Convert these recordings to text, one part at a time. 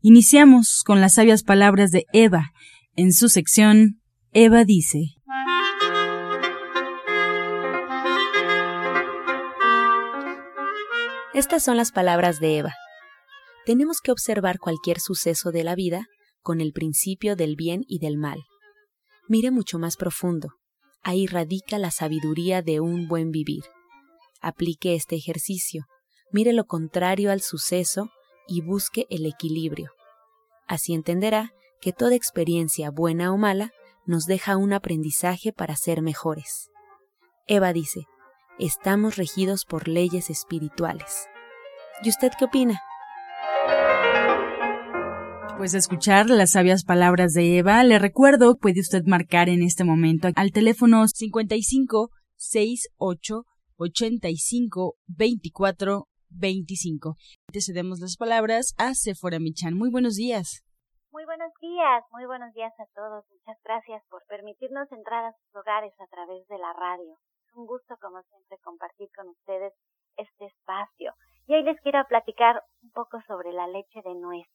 Iniciamos con las sabias palabras de Eva en su sección Eva dice. Estas son las palabras de Eva. Tenemos que observar cualquier suceso de la vida con el principio del bien y del mal. Mire mucho más profundo. Ahí radica la sabiduría de un buen vivir. Aplique este ejercicio. Mire lo contrario al suceso y busque el equilibrio. Así entenderá que toda experiencia buena o mala nos deja un aprendizaje para ser mejores. Eva dice, estamos regidos por leyes espirituales. ¿Y usted qué opina? Pues escuchar las sabias palabras de Eva, le recuerdo, puede usted marcar en este momento al teléfono 55 68 85 24 25. Te cedemos las palabras a Sephora Michan. Muy buenos días. Muy buenos días, muy buenos días a todos. Muchas gracias por permitirnos entrar a sus hogares a través de la radio. Es un gusto, como siempre, compartir con ustedes este espacio. Y hoy les quiero platicar un poco sobre la leche de nuez.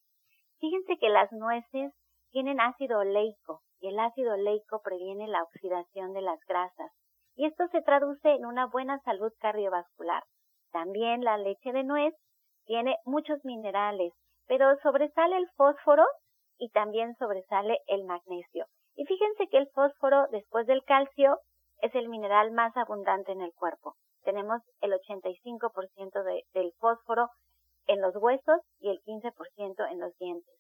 Fíjense que las nueces tienen ácido oleico y el ácido oleico previene la oxidación de las grasas. Y esto se traduce en una buena salud cardiovascular. También la leche de nuez tiene muchos minerales, pero sobresale el fósforo y también sobresale el magnesio. Y fíjense que el fósforo, después del calcio, es el mineral más abundante en el cuerpo. Tenemos el 85% de, del fósforo en los huesos y el 15% en los dientes.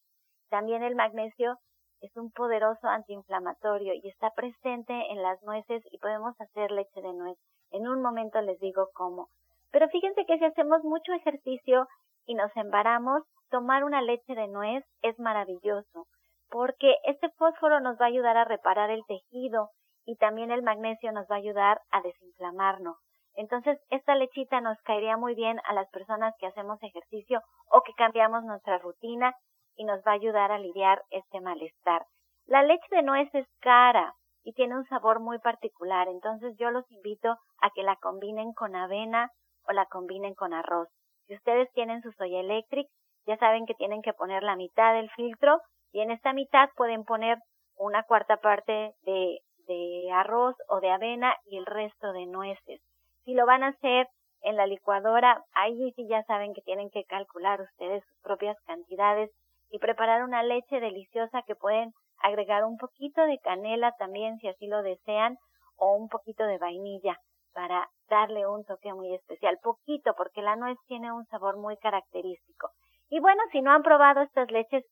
También el magnesio es un poderoso antiinflamatorio y está presente en las nueces y podemos hacer leche de nuez. En un momento les digo cómo. Pero fíjense que si hacemos mucho ejercicio y nos embaramos, tomar una leche de nuez es maravilloso, porque este fósforo nos va a ayudar a reparar el tejido y también el magnesio nos va a ayudar a desinflamarnos. Entonces, esta lechita nos caería muy bien a las personas que hacemos ejercicio o que cambiamos nuestra rutina y nos va a ayudar a aliviar este malestar. La leche de nuez es cara y tiene un sabor muy particular, entonces yo los invito a que la combinen con avena o la combinen con arroz. Si ustedes tienen su soya electric, ya saben que tienen que poner la mitad del filtro y en esta mitad pueden poner una cuarta parte de, de arroz o de avena y el resto de nueces. Si lo van a hacer en la licuadora, ahí sí ya saben que tienen que calcular ustedes sus propias cantidades y preparar una leche deliciosa que pueden agregar un poquito de canela también si así lo desean o un poquito de vainilla para darle un toque muy especial, poquito porque la nuez tiene un sabor muy característico. Y bueno, si no han probado estas leches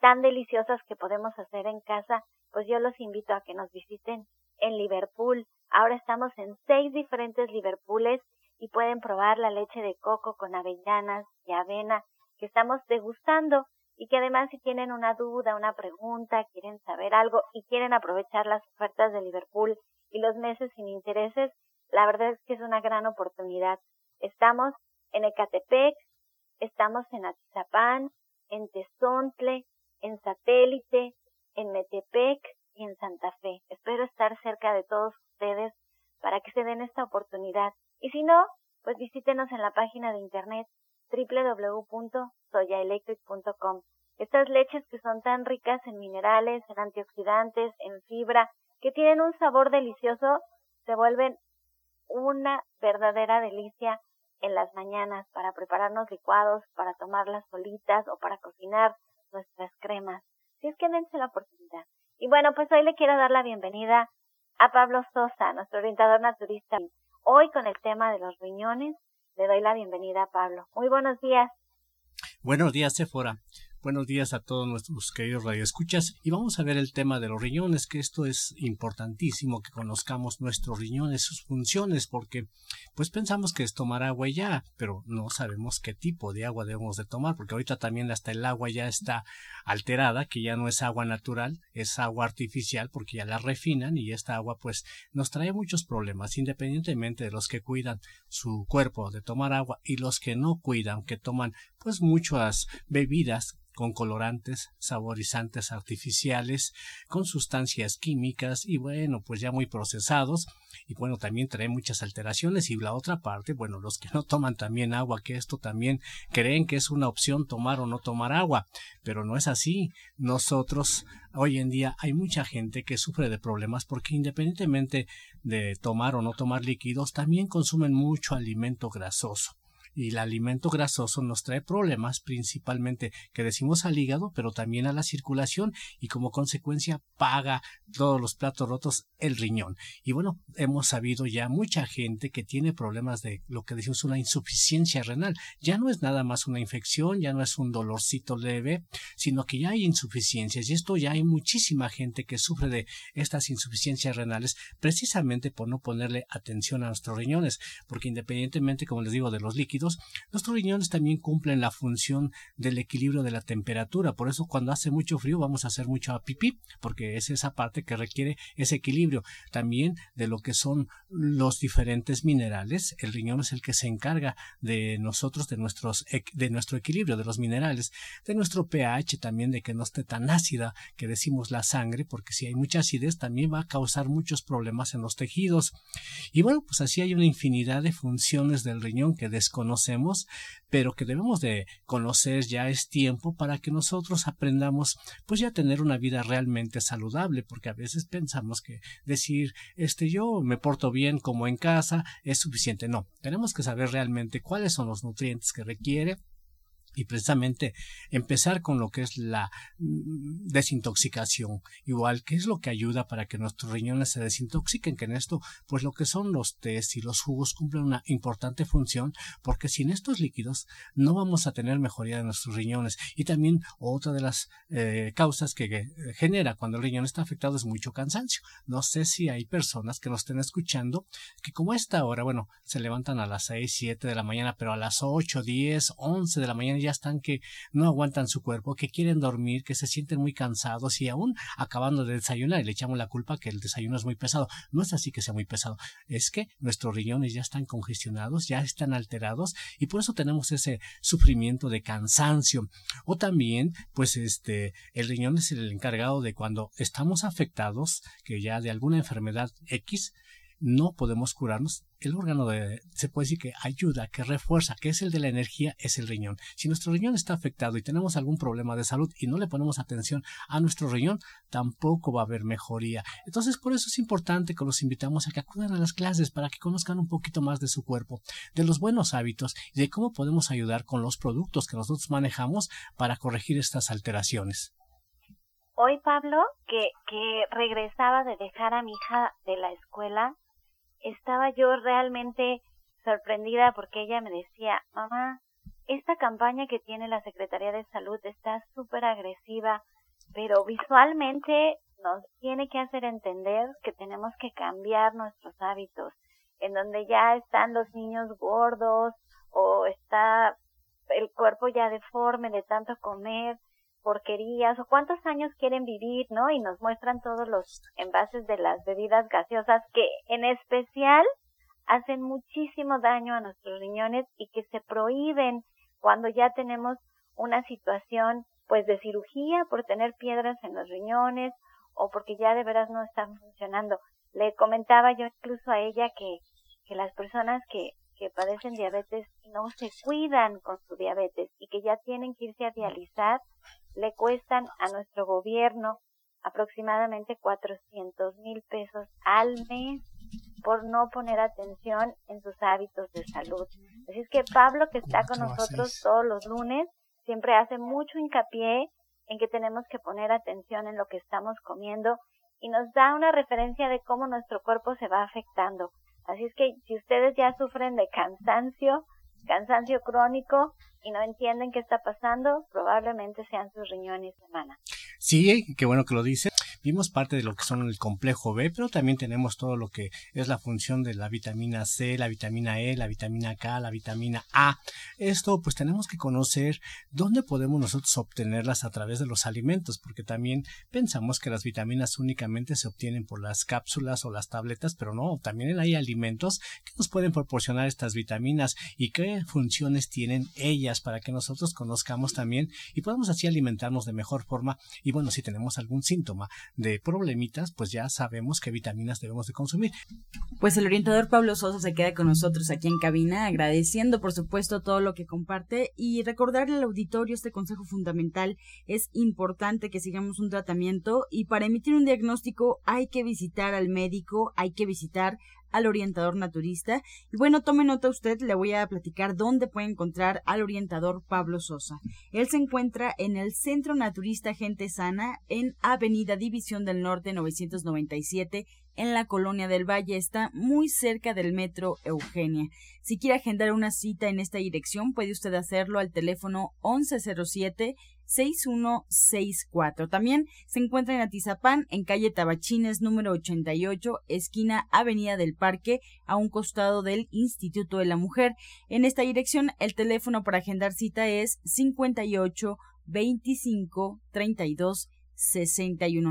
tan deliciosas que podemos hacer en casa, pues yo los invito a que nos visiten en Liverpool. Ahora estamos en seis diferentes Liverpooles y pueden probar la leche de coco con avellanas y avena que estamos degustando y que además si tienen una duda, una pregunta, quieren saber algo y quieren aprovechar las ofertas de Liverpool y los meses sin intereses, la verdad es que es una gran oportunidad. Estamos en Ecatepec, estamos en Atizapán, en Tezontle, en Satélite, en Metepec y en Santa Fe. Espero estar cerca de todos ustedes para que se den esta oportunidad. Y si no, pues visítenos en la página de internet www.soyaelectric.com. Estas leches que son tan ricas en minerales, en antioxidantes, en fibra, que tienen un sabor delicioso, se vuelven una verdadera delicia en las mañanas para prepararnos licuados, para tomarlas solitas o para cocinar nuestras cremas. Si es que dense la oportunidad. Y bueno, pues hoy le quiero dar la bienvenida a Pablo Sosa, nuestro orientador naturista. Hoy con el tema de los riñones, le doy la bienvenida a Pablo. Muy buenos días. Buenos días, Sephora. Buenos días a todos nuestros queridos radioescuchas y vamos a ver el tema de los riñones, que esto es importantísimo que conozcamos nuestros riñones, sus funciones, porque pues pensamos que es tomar agua ya, pero no sabemos qué tipo de agua debemos de tomar, porque ahorita también hasta el agua ya está alterada, que ya no es agua natural, es agua artificial, porque ya la refinan y esta agua pues nos trae muchos problemas, independientemente de los que cuidan su cuerpo de tomar agua y los que no cuidan, que toman pues muchas bebidas con colorantes, saborizantes artificiales, con sustancias químicas y bueno, pues ya muy procesados. Y bueno, también trae muchas alteraciones. Y la otra parte, bueno, los que no toman también agua, que esto también creen que es una opción tomar o no tomar agua, pero no es así. Nosotros hoy en día hay mucha gente que sufre de problemas porque independientemente de tomar o no tomar líquidos, también consumen mucho alimento grasoso y el alimento grasoso nos trae problemas principalmente que decimos al hígado, pero también a la circulación y como consecuencia paga todos los platos rotos el riñón. Y bueno, hemos sabido ya mucha gente que tiene problemas de lo que decimos una insuficiencia renal. Ya no es nada más una infección, ya no es un dolorcito leve, sino que ya hay insuficiencias y esto ya hay muchísima gente que sufre de estas insuficiencias renales precisamente por no ponerle atención a nuestros riñones, porque independientemente, como les digo, de los líquidos, nuestros riñones también cumplen la función del equilibrio de la temperatura. Por eso cuando hace mucho frío vamos a hacer mucho a pipí, porque es esa parte que requiere ese equilibrio. También de lo que son los diferentes minerales. El riñón es el que se encarga de nosotros, de, de nuestro equilibrio, de los minerales, de nuestro pH también, de que no esté tan ácida que decimos la sangre, porque si hay mucha acidez también va a causar muchos problemas en los tejidos. Y bueno, pues así hay una infinidad de funciones del riñón que desconocemos conocemos, pero que debemos de conocer ya es tiempo para que nosotros aprendamos pues ya tener una vida realmente saludable, porque a veces pensamos que decir este yo me porto bien como en casa es suficiente. No, tenemos que saber realmente cuáles son los nutrientes que requiere y precisamente empezar con lo que es la mm, desintoxicación, igual que es lo que ayuda para que nuestros riñones se desintoxiquen, que en esto pues lo que son los tés y los jugos cumplen una importante función porque sin estos líquidos no vamos a tener mejoría de nuestros riñones y también otra de las eh, causas que eh, genera cuando el riñón está afectado es mucho cansancio. No sé si hay personas que nos estén escuchando que como a esta hora, bueno, se levantan a las 6, 7 de la mañana, pero a las 8, 10, 11 de la mañana ya están que no aguantan su cuerpo, que quieren dormir, que se sienten muy cansados y aún acabando de desayunar y le echamos la culpa que el desayuno es muy pesado. No es así que sea muy pesado, es que nuestros riñones ya están congestionados, ya están alterados y por eso tenemos ese sufrimiento de cansancio. O también, pues este, el riñón es el encargado de cuando estamos afectados, que ya de alguna enfermedad X, no podemos curarnos, el órgano de, se puede decir que ayuda, que refuerza, que es el de la energía, es el riñón. Si nuestro riñón está afectado y tenemos algún problema de salud y no le ponemos atención a nuestro riñón, tampoco va a haber mejoría. Entonces, por eso es importante que los invitamos a que acudan a las clases para que conozcan un poquito más de su cuerpo, de los buenos hábitos y de cómo podemos ayudar con los productos que nosotros manejamos para corregir estas alteraciones. Hoy, Pablo, que, que regresaba de dejar a mi hija de la escuela, estaba yo realmente sorprendida porque ella me decía, mamá, esta campaña que tiene la Secretaría de Salud está súper agresiva, pero visualmente nos tiene que hacer entender que tenemos que cambiar nuestros hábitos, en donde ya están los niños gordos o está el cuerpo ya deforme de tanto comer, porquerías o cuántos años quieren vivir, ¿no? Y nos muestran todos los envases de las bebidas gaseosas que en especial hacen muchísimo daño a nuestros riñones y que se prohíben cuando ya tenemos una situación pues de cirugía por tener piedras en los riñones o porque ya de veras no están funcionando. Le comentaba yo incluso a ella que, que las personas que, que padecen diabetes no se cuidan con su diabetes y que ya tienen que irse a dializar le cuestan a nuestro gobierno aproximadamente 400 mil pesos al mes por no poner atención en sus hábitos de salud. Así es que Pablo, que está con nosotros todos los lunes, siempre hace mucho hincapié en que tenemos que poner atención en lo que estamos comiendo y nos da una referencia de cómo nuestro cuerpo se va afectando. Así es que si ustedes ya sufren de cansancio, cansancio crónico, y no entienden qué está pasando, probablemente sean sus riñones de mana. Sí, qué bueno que lo dice. Vimos parte de lo que son el complejo B, pero también tenemos todo lo que es la función de la vitamina C, la vitamina E, la vitamina K, la vitamina A. Esto pues tenemos que conocer dónde podemos nosotros obtenerlas a través de los alimentos, porque también pensamos que las vitaminas únicamente se obtienen por las cápsulas o las tabletas, pero no, también hay alimentos que nos pueden proporcionar estas vitaminas y qué funciones tienen ellas para que nosotros conozcamos también y podamos así alimentarnos de mejor forma y bueno, si tenemos algún síntoma de problemitas, pues ya sabemos qué vitaminas debemos de consumir. Pues el orientador Pablo Sosa se queda con nosotros aquí en cabina, agradeciendo por supuesto todo lo que comparte y recordarle al auditorio este consejo fundamental. Es importante que sigamos un tratamiento y para emitir un diagnóstico hay que visitar al médico, hay que visitar al orientador naturista. Y bueno, tome nota usted, le voy a platicar dónde puede encontrar al orientador Pablo Sosa. Él se encuentra en el Centro Naturista Gente Sana en Avenida División del Norte 997 en la Colonia del Valle. Está muy cerca del Metro Eugenia. Si quiere agendar una cita en esta dirección, puede usted hacerlo al teléfono 1107 6164. También se encuentra en Atizapán, en calle Tabachines número 88, esquina Avenida del Parque, a un costado del Instituto de la Mujer. En esta dirección, el teléfono para agendar cita es 58 25 32 61.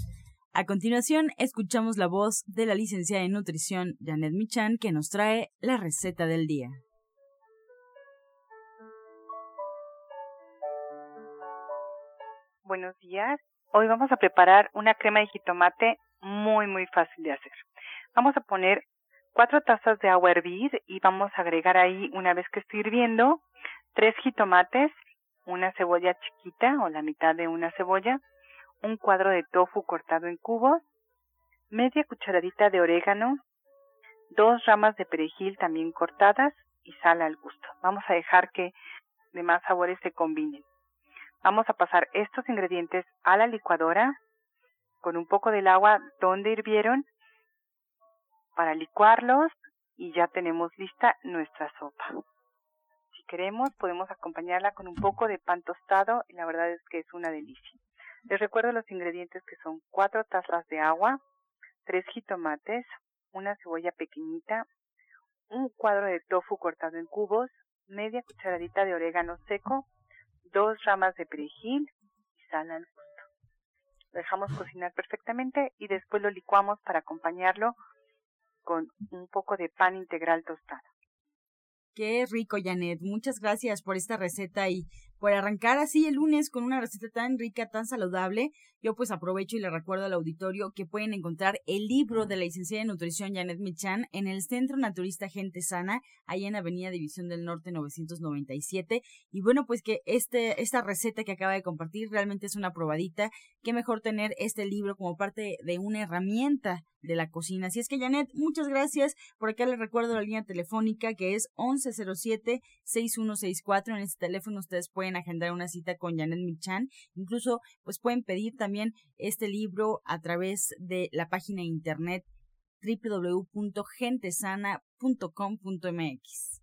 A continuación, escuchamos la voz de la licenciada en nutrición Janet Michan que nos trae la receta del día. Buenos días. Hoy vamos a preparar una crema de jitomate muy muy fácil de hacer. Vamos a poner cuatro tazas de agua a hervir y vamos a agregar ahí una vez que esté hirviendo tres jitomates, una cebolla chiquita o la mitad de una cebolla, un cuadro de tofu cortado en cubos, media cucharadita de orégano, dos ramas de perejil también cortadas y sal al gusto. Vamos a dejar que demás sabores se combinen. Vamos a pasar estos ingredientes a la licuadora con un poco del agua donde hirvieron para licuarlos y ya tenemos lista nuestra sopa. Si queremos podemos acompañarla con un poco de pan tostado y la verdad es que es una delicia. Les recuerdo los ingredientes que son cuatro tazas de agua, tres jitomates, una cebolla pequeñita, un cuadro de tofu cortado en cubos, media cucharadita de orégano seco, dos ramas de perejil y sal al gusto. Lo dejamos cocinar perfectamente y después lo licuamos para acompañarlo con un poco de pan integral tostado. Qué rico, Janet. Muchas gracias por esta receta y por arrancar así el lunes con una receta tan rica, tan saludable. Yo pues aprovecho y le recuerdo al auditorio que pueden encontrar el libro de la licenciada de nutrición Janet Michan en el Centro Naturista Gente Sana, ahí en Avenida División del Norte 997. Y bueno, pues que este, esta receta que acaba de compartir realmente es una probadita. Qué mejor tener este libro como parte de una herramienta de la cocina. Así es que Janet, muchas gracias. Por acá les recuerdo la línea telefónica que es 1107-6164. En este teléfono ustedes pueden agendar una cita con Janet Michan. Incluso pues pueden pedir también este libro a través de la página de internet www.gentesana.com.mx.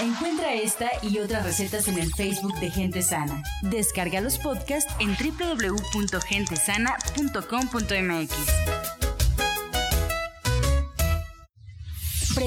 Encuentra esta y otras recetas en el Facebook de Gente Sana. Descarga los podcasts en www.gentesana.com.mx.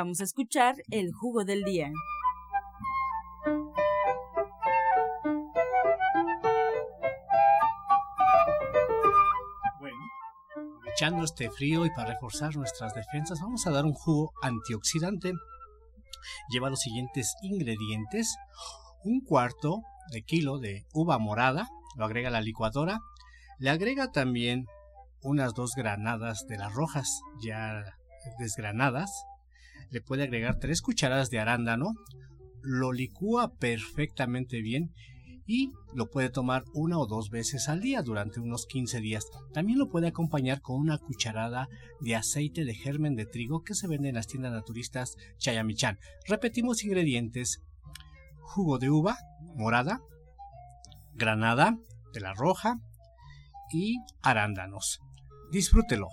Vamos a escuchar el jugo del día. Bueno, aprovechando este frío y para reforzar nuestras defensas, vamos a dar un jugo antioxidante. Lleva los siguientes ingredientes: un cuarto de kilo de uva morada, lo agrega a la licuadora, le agrega también unas dos granadas de las rojas ya desgranadas, le puede agregar tres cucharadas de arándano. Lo licúa perfectamente bien y lo puede tomar una o dos veces al día durante unos 15 días. También lo puede acompañar con una cucharada de aceite de germen de trigo que se vende en las tiendas naturistas Chayamichan. Repetimos ingredientes: jugo de uva morada, granada de la roja y arándanos. Disfrútelo.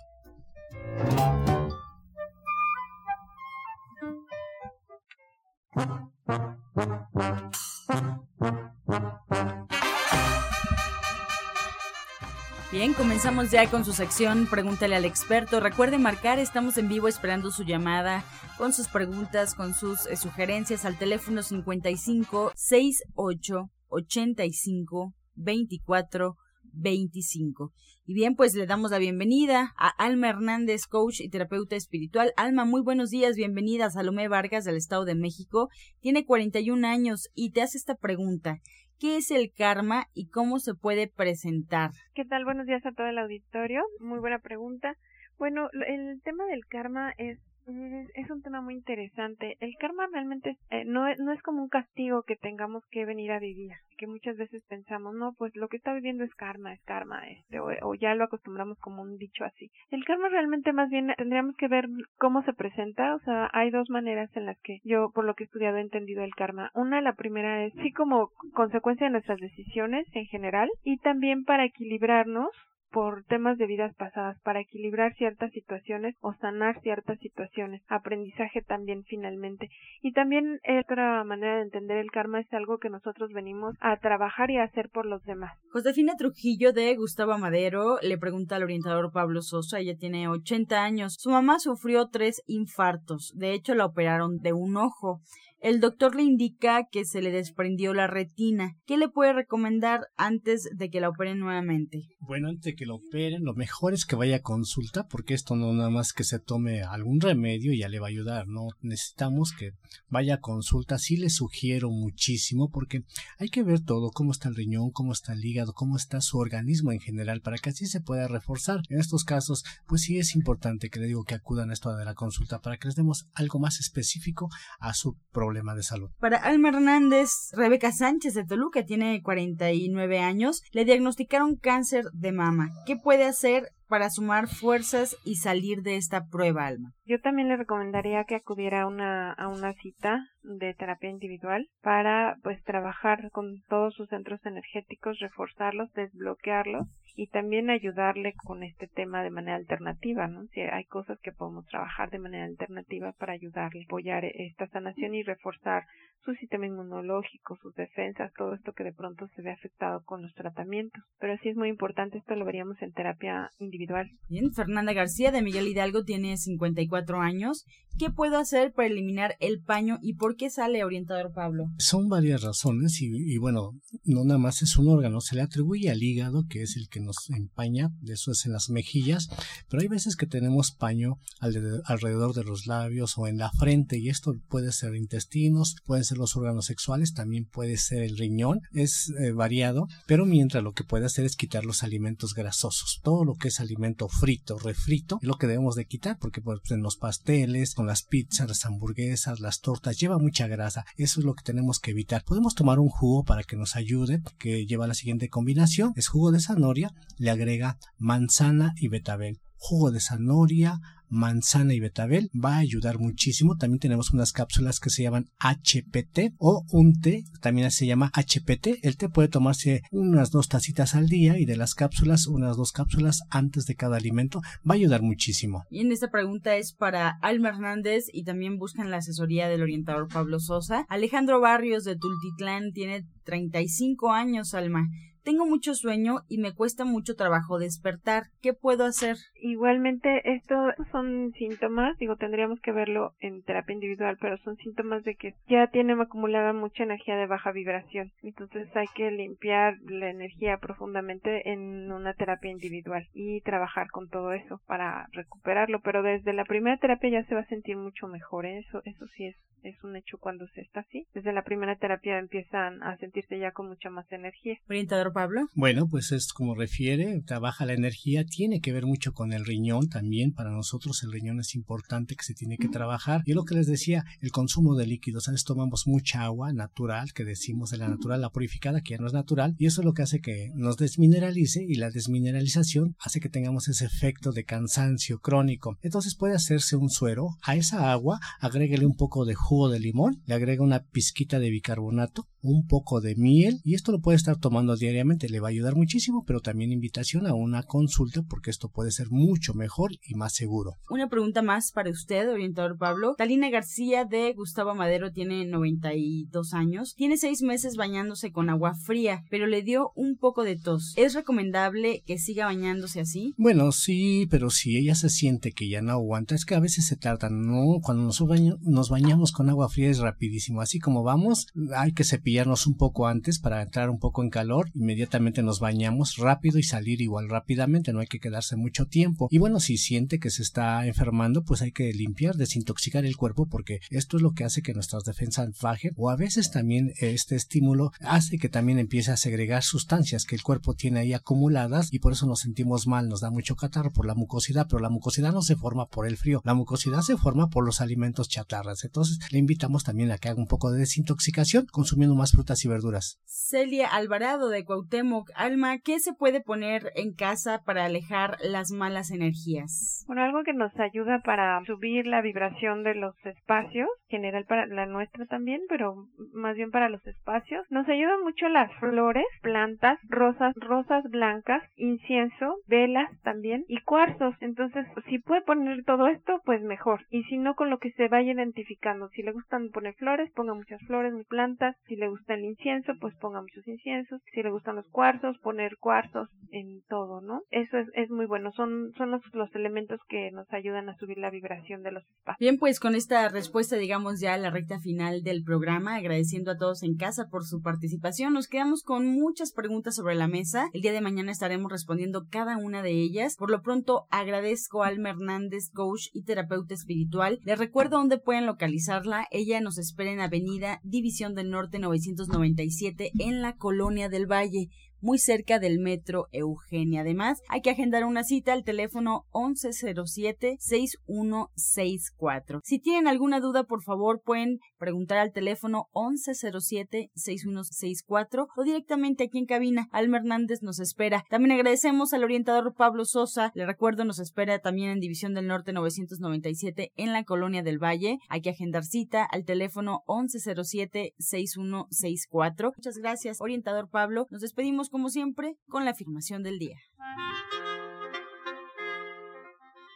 Comenzamos ya con su sección Pregúntale al experto. Recuerde marcar, estamos en vivo esperando su llamada con sus preguntas, con sus eh, sugerencias al teléfono 55 68 85 24 25. Y bien, pues le damos la bienvenida a Alma Hernández, coach y terapeuta espiritual. Alma, muy buenos días, bienvenida a Salomé Vargas del Estado de México. Tiene 41 años y te hace esta pregunta. ¿Qué es el karma y cómo se puede presentar? ¿Qué tal? Buenos días a todo el auditorio. Muy buena pregunta. Bueno, el tema del karma es es un tema muy interesante. El karma realmente eh, no, es, no es como un castigo que tengamos que venir a vivir, que muchas veces pensamos, no, pues lo que está viviendo es karma, es karma, este, o, o, ya lo acostumbramos como un dicho así. El karma realmente más bien tendríamos que ver cómo se presenta, o sea, hay dos maneras en las que yo, por lo que he estudiado, he entendido el karma. Una, la primera es sí como consecuencia de nuestras decisiones en general y también para equilibrarnos por temas de vidas pasadas para equilibrar ciertas situaciones o sanar ciertas situaciones, aprendizaje también finalmente. Y también otra manera de entender el karma es algo que nosotros venimos a trabajar y a hacer por los demás. Josefina Trujillo de Gustavo Madero le pregunta al orientador Pablo Sosa, ella tiene 80 años, su mamá sufrió tres infartos, de hecho la operaron de un ojo. El doctor le indica que se le desprendió la retina. ¿Qué le puede recomendar antes de que la operen nuevamente? Bueno, antes de que lo operen, lo mejor es que vaya a consulta, porque esto no nada más que se tome algún remedio y ya le va a ayudar, ¿no? Necesitamos que vaya a consulta. Sí le sugiero muchísimo, porque hay que ver todo, cómo está el riñón, cómo está el hígado, cómo está su organismo en general, para que así se pueda reforzar. En estos casos, pues sí es importante que le digo que acudan a esto de la consulta para que les demos algo más específico a su problema de salud. Para Alma Hernández, Rebeca Sánchez de Toluca tiene 49 años, le diagnosticaron cáncer de mama. ¿Qué puede hacer para sumar fuerzas y salir de esta prueba, Alma? Yo también le recomendaría que acudiera a una, a una cita de terapia individual para pues trabajar con todos sus centros energéticos, reforzarlos, desbloquearlos y también ayudarle con este tema de manera alternativa, ¿no? Si hay cosas que podemos trabajar de manera alternativa para ayudarle, apoyar esta sanación y reforzar su sistema inmunológico, sus defensas, todo esto que de pronto se ve afectado con los tratamientos. Pero sí es muy importante, esto lo veríamos en terapia individual. Bien, Fernanda García de Miguel Hidalgo tiene 54 años. ¿Qué puedo hacer para eliminar el paño y por qué sale orientador Pablo? Son varias razones y, y bueno, no nada más es un órgano, se le atribuye al hígado, que es el que nos empaña, eso es en las mejillas, pero hay veces que tenemos paño alrededor de los labios o en la frente y esto puede ser intestinos, pueden ser los órganos sexuales, también puede ser el riñón, es eh, variado, pero mientras lo que puede hacer es quitar los alimentos grasosos, todo lo que es alimento frito, refrito, es lo que debemos de quitar porque pues, en los pasteles, con las pizzas, las hamburguesas, las tortas, lleva mucha grasa, eso es lo que tenemos que evitar. Podemos tomar un jugo para que nos ayude, que lleva la siguiente combinación, es jugo de zanahoria, le agrega manzana y betabel. Jugo de zanahoria, manzana y betabel va a ayudar muchísimo. También tenemos unas cápsulas que se llaman HPT o un té, también se llama HPT. El té puede tomarse unas dos tacitas al día y de las cápsulas unas dos cápsulas antes de cada alimento. Va a ayudar muchísimo. Y en esta pregunta es para Alma Hernández y también buscan la asesoría del orientador Pablo Sosa. Alejandro Barrios de Tultitlán tiene 35 años, Alma. Tengo mucho sueño y me cuesta mucho trabajo despertar. ¿Qué puedo hacer? Igualmente, estos son síntomas, digo, tendríamos que verlo en terapia individual, pero son síntomas de que ya tienen acumulada mucha energía de baja vibración. Entonces hay que limpiar la energía profundamente en una terapia individual y trabajar con todo eso para recuperarlo. Pero desde la primera terapia ya se va a sentir mucho mejor. ¿eh? Eso, eso sí es, es un hecho cuando se está así. Desde la primera terapia empiezan a sentirse ya con mucha más energía. Orientador Pablo. Bueno, pues es como refiere, trabaja la energía, tiene que ver mucho con el riñón también. Para nosotros el riñón es importante que se tiene que trabajar. Y lo que les decía, el consumo de líquidos. A veces tomamos mucha agua natural, que decimos de la natural, la purificada, que ya no es natural. Y eso es lo que hace que nos desmineralice y la desmineralización hace que tengamos ese efecto de cansancio crónico. Entonces puede hacerse un suero. A esa agua agréguele un poco de jugo de limón, le agrega una pizquita de bicarbonato, un poco de miel y esto lo puede estar tomando diariamente. Le va a ayudar muchísimo, pero también invitación a una consulta porque esto puede ser mucho mejor y más seguro. Una pregunta más para usted, orientador Pablo. Talina García de Gustavo Madero tiene 92 años. Tiene seis meses bañándose con agua fría, pero le dio un poco de tos. ¿Es recomendable que siga bañándose así? Bueno, sí, pero si ella se siente que ya no aguanta, es que a veces se tarda, ¿no? Cuando nos, nos bañamos con agua fría es rapidísimo. Así como vamos, hay que cepillarnos un poco antes para entrar un poco en calor. Inmediatamente nos bañamos rápido y salir igual rápidamente. No hay que quedarse mucho tiempo. Y bueno, si siente que se está enfermando, pues hay que limpiar, desintoxicar el cuerpo porque esto es lo que hace que nuestras defensas bajen o a veces también este estímulo hace que también empiece a segregar sustancias que el cuerpo tiene ahí acumuladas y por eso nos sentimos mal, nos da mucho catarro por la mucosidad, pero la mucosidad no se forma por el frío, la mucosidad se forma por los alimentos chatarras. Entonces le invitamos también a que haga un poco de desintoxicación consumiendo más frutas y verduras. Celia Alvarado de Cuauhtémoc, Alma, ¿qué se puede poner en casa para alejar las malas energías? Bueno, algo que nos ayuda para subir la vibración de los espacios, general para la nuestra también, pero más bien para los espacios, nos ayudan mucho las flores, plantas, rosas, rosas blancas, incienso, velas también y cuarzos. Entonces, si puede poner todo esto, pues mejor. Y si no, con lo que se vaya identificando. Si le gustan poner flores, ponga muchas flores, plantas. Si le gusta el incienso, pues ponga muchos inciensos. Si le gustan los cuarzos, poner cuarzos en todo, ¿no? Eso es, es muy bueno. Son, son los, los elementos que nos ayudan a subir la vibración de los espacios. Bien, pues con esta respuesta llegamos ya la recta final del programa, agradeciendo a todos en casa por su participación. Nos quedamos con muchas preguntas sobre la mesa. El día de mañana estaremos respondiendo cada una de ellas. Por lo pronto, agradezco a Alma Hernández, coach y terapeuta espiritual. Les recuerdo dónde pueden localizarla. Ella nos espera en Avenida División del Norte 997 en la Colonia del Valle muy cerca del metro Eugenia. Además, hay que agendar una cita al teléfono 1107-6164. Si tienen alguna duda, por favor, pueden preguntar al teléfono 1107-6164 o directamente aquí en cabina. Alma Hernández nos espera. También agradecemos al orientador Pablo Sosa. Le recuerdo, nos espera también en División del Norte 997 en la Colonia del Valle. Hay que agendar cita al teléfono 1107-6164. Muchas gracias, orientador Pablo. Nos despedimos como siempre, con la afirmación del día.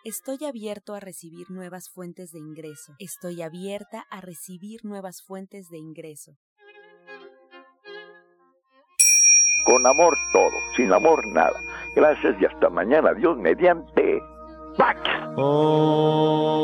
Estoy abierto a recibir nuevas fuentes de ingreso. Estoy abierta a recibir nuevas fuentes de ingreso. Con amor todo, sin amor nada. Gracias y hasta mañana. Dios mediante. ¡Pax! Oh.